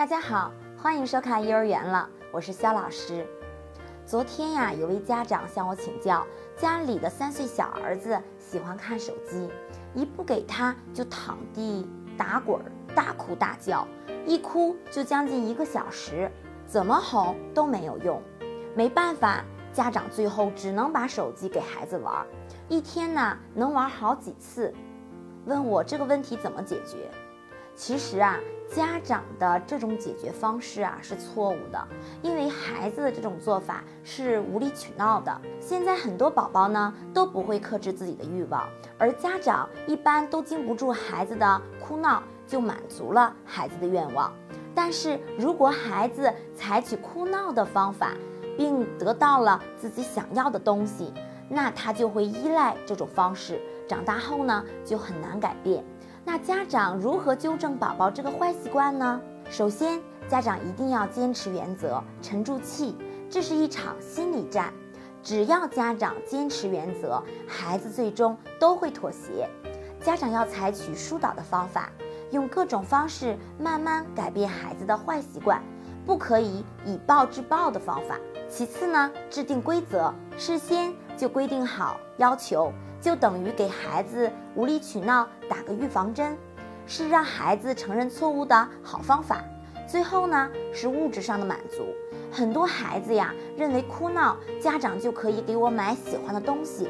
大家好，欢迎收看幼儿园了，我是肖老师。昨天呀，有位家长向我请教，家里的三岁小儿子喜欢看手机，一不给他就躺地打滚、大哭大叫，一哭就将近一个小时，怎么哄都没有用。没办法，家长最后只能把手机给孩子玩，一天呢能玩好几次。问我这个问题怎么解决？其实啊，家长的这种解决方式啊是错误的，因为孩子的这种做法是无理取闹的。现在很多宝宝呢都不会克制自己的欲望，而家长一般都经不住孩子的哭闹，就满足了孩子的愿望。但是如果孩子采取哭闹的方法，并得到了自己想要的东西，那他就会依赖这种方式，长大后呢就很难改变。那家长如何纠正宝宝这个坏习惯呢？首先，家长一定要坚持原则，沉住气。这是一场心理战，只要家长坚持原则，孩子最终都会妥协。家长要采取疏导的方法，用各种方式慢慢改变孩子的坏习惯，不可以以暴制暴的方法。其次呢，制定规则，事先就规定好要求。就等于给孩子无理取闹打个预防针，是让孩子承认错误的好方法。最后呢，是物质上的满足。很多孩子呀，认为哭闹，家长就可以给我买喜欢的东西。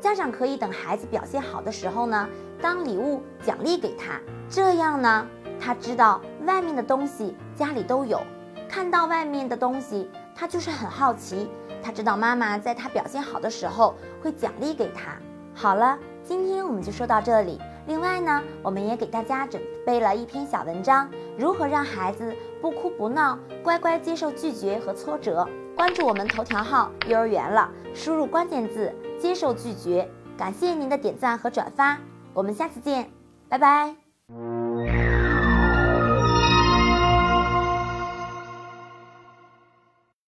家长可以等孩子表现好的时候呢，当礼物奖励给他。这样呢，他知道外面的东西家里都有，看到外面的东西，他就是很好奇。他知道妈妈在他表现好的时候会奖励给他。好了，今天我们就说到这里。另外呢，我们也给大家准备了一篇小文章，如何让孩子不哭不闹，乖乖接受拒绝和挫折。关注我们头条号“幼儿园了”，输入关键字“接受拒绝”。感谢您的点赞和转发，我们下次见，拜拜。